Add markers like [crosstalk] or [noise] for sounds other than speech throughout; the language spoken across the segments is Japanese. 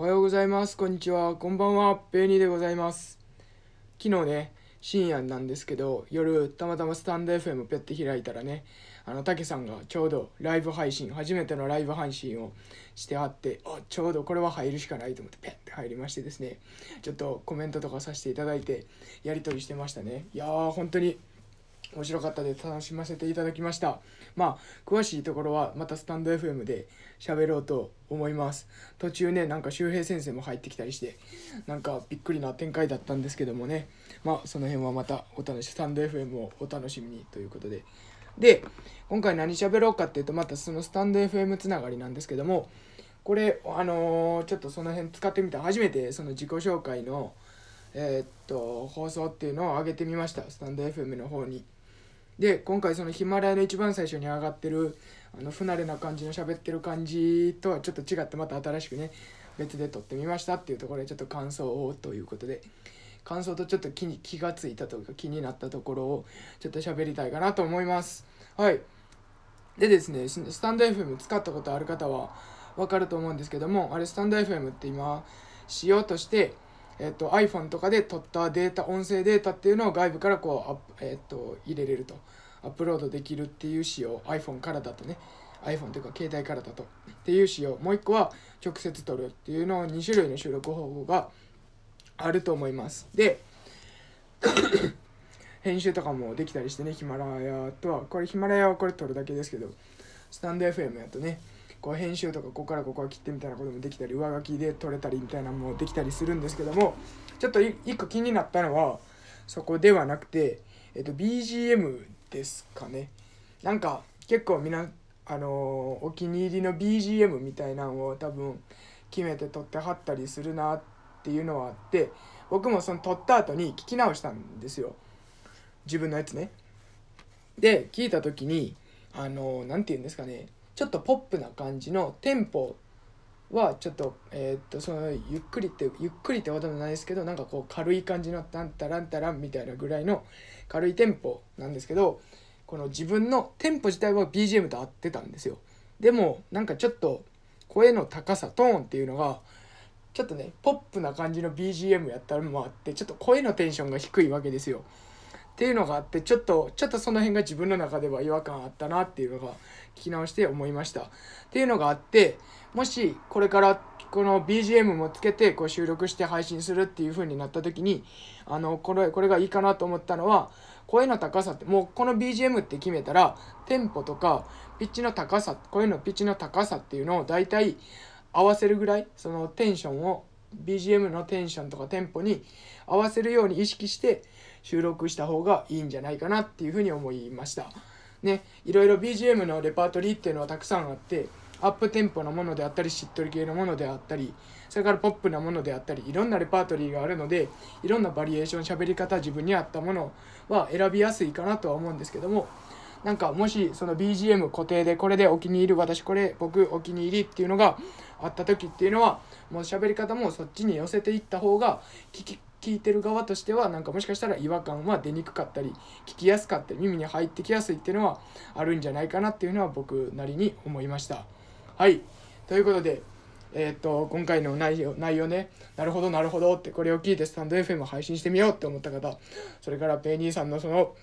おはようございます。こんにちは。こんばんは。ペニーでございます。昨日ね、深夜なんですけど、夜、たまたまスタンド FM ペッて開いたらね、あの、たけさんがちょうどライブ配信、初めてのライブ配信をしてあって、あ、ちょうどこれは入るしかないと思って、ペッて入りましてですね、ちょっとコメントとかさせていただいて、やり取りしてましたね。いやー、本当に面白かったで楽しませていただきました。まあ詳しいところはまたスタンド FM で喋ろうと思います。途中ねなんか周平先生も入ってきたりしてなんかびっくりな展開だったんですけどもね。まあその辺はまたお楽しスタンド FM をお楽しみにということで。で今回何喋ろうかっていうとまたそのスタンド FM つながりなんですけどもこれあのーちょっとその辺使ってみた。初めてその自己紹介のえーっと放送っていうのを上げてみました。スタンド FM の方に。で今回そのヒマラヤの一番最初に上がってるあの不慣れな感じの喋ってる感じとはちょっと違ってまた新しくね別で撮ってみましたっていうところでちょっと感想をということで感想とちょっと気に気がついたというか気になったところをちょっと喋りたいかなと思います。はい。でですねスタンド FM 使ったことある方は分かると思うんですけどもあれスタンド FM って今仕様としてえっと iPhone とかで撮ったデータ音声データっていうのを外部からこう、えっと入れれると。アップロードできるっていう仕様 iPhone からだとね。iPhone というか携帯からだと。っていう仕様。もう一個は直接撮るっていうのを2種類の収録方法があると思います。で [coughs] 編集とかもできたりしてねヒマラヤとはこれヒマラヤはこれ撮るだけですけどスタンド FM やとねこう編集とかここからここは切ってみたいなこともできたり上書きで撮れたりみたいなのもできたりするんですけどもちょっと一個気になったのはそこではなくて、えっと、BGM ですかね。なんか結構みなあのお気に入りの BGM みたいなのを多分決めて撮ってはったりするなっていうのはあって僕もその撮った後に聞き直したんですよ。自分のやつね。で聞いた時にあの何て言うんですかね。ちょっとポップな感じのテンポはちょっとえーっとそのゆっくりってゆっくりってこともないですけどなんかこう軽い感じのタンタランタランみたいなぐらいの軽いテンポなんですけどこの自分のテンポ自体は BGM と合ってたんですよ。でもなんかちょっと声の高さトーンっていうのがちょっとねポップな感じの BGM やったのもあってちょっと声のテンションが低いわけですよ。っていうのがあってちょっとちょっとその辺が自分の中では違和感あったなっていうのが聞き直して思いました。っていうのがあってもしこれからこの BGM もつけてこう収録して配信するっていう風になった時にあのこれこれがいいかなと思ったのは声の高さってもうこの BGM って決めたらテンポとかピッチの高さ声のピッチの高さっていうのを大体合わせるぐらいそのテンションを BGM のテンションとかテンポに合わせるように意識して収録した方がいいんじゃないかなっていうふうに思いました。ね、いろいろ BGM のレパートリーっていうのはたくさんあってアップテンポのものであったりしっとり系のものであったりそれからポップなものであったりいろんなレパートリーがあるのでいろんなバリエーション喋り方自分に合ったものは選びやすいかなとは思うんですけどもなんかもしその BGM 固定でこれでお気に入り私これ僕お気に入りっていうのがあった時っていうのはもう喋り方もそっちに寄せていった方が聞き聞いてる側としてはなんかもしかしたら違和感は出にくかったり聞きやすかったり耳に入ってきやすいっていうのはあるんじゃないかなっていうのは僕なりに思いました。はいということでえーっと今回の内容内容ねなるほどなるほどってこれを聞いてスタンド FM 配信してみようって思った方それからペイニーさんのその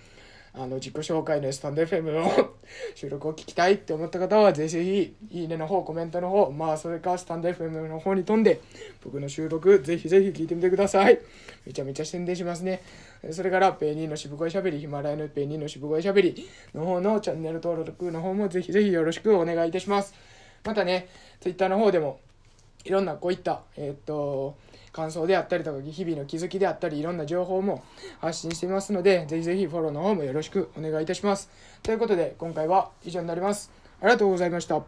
あの自己紹介のスタンド FM の収録を聞きたいって思った方はぜひぜひいいねの方コメントの方まあそれかスタンド FM の方に飛んで僕の収録ぜひぜひ聞いてみてください。めちゃめちゃ宣伝しますね。それからペニーの渋声しゃべりヒマラヤのペニーの渋声しゃべりの方のチャンネル登録の方もぜひぜひよろしくお願いいたします。またね Twitter の方でもいろんなこういった、えーっと感想であったりとか日々の気づきであったりいろんな情報も発信していますのでぜひぜひフォローの方もよろしくお願いいたします。ということで今回は以上になります。ありがとうございました。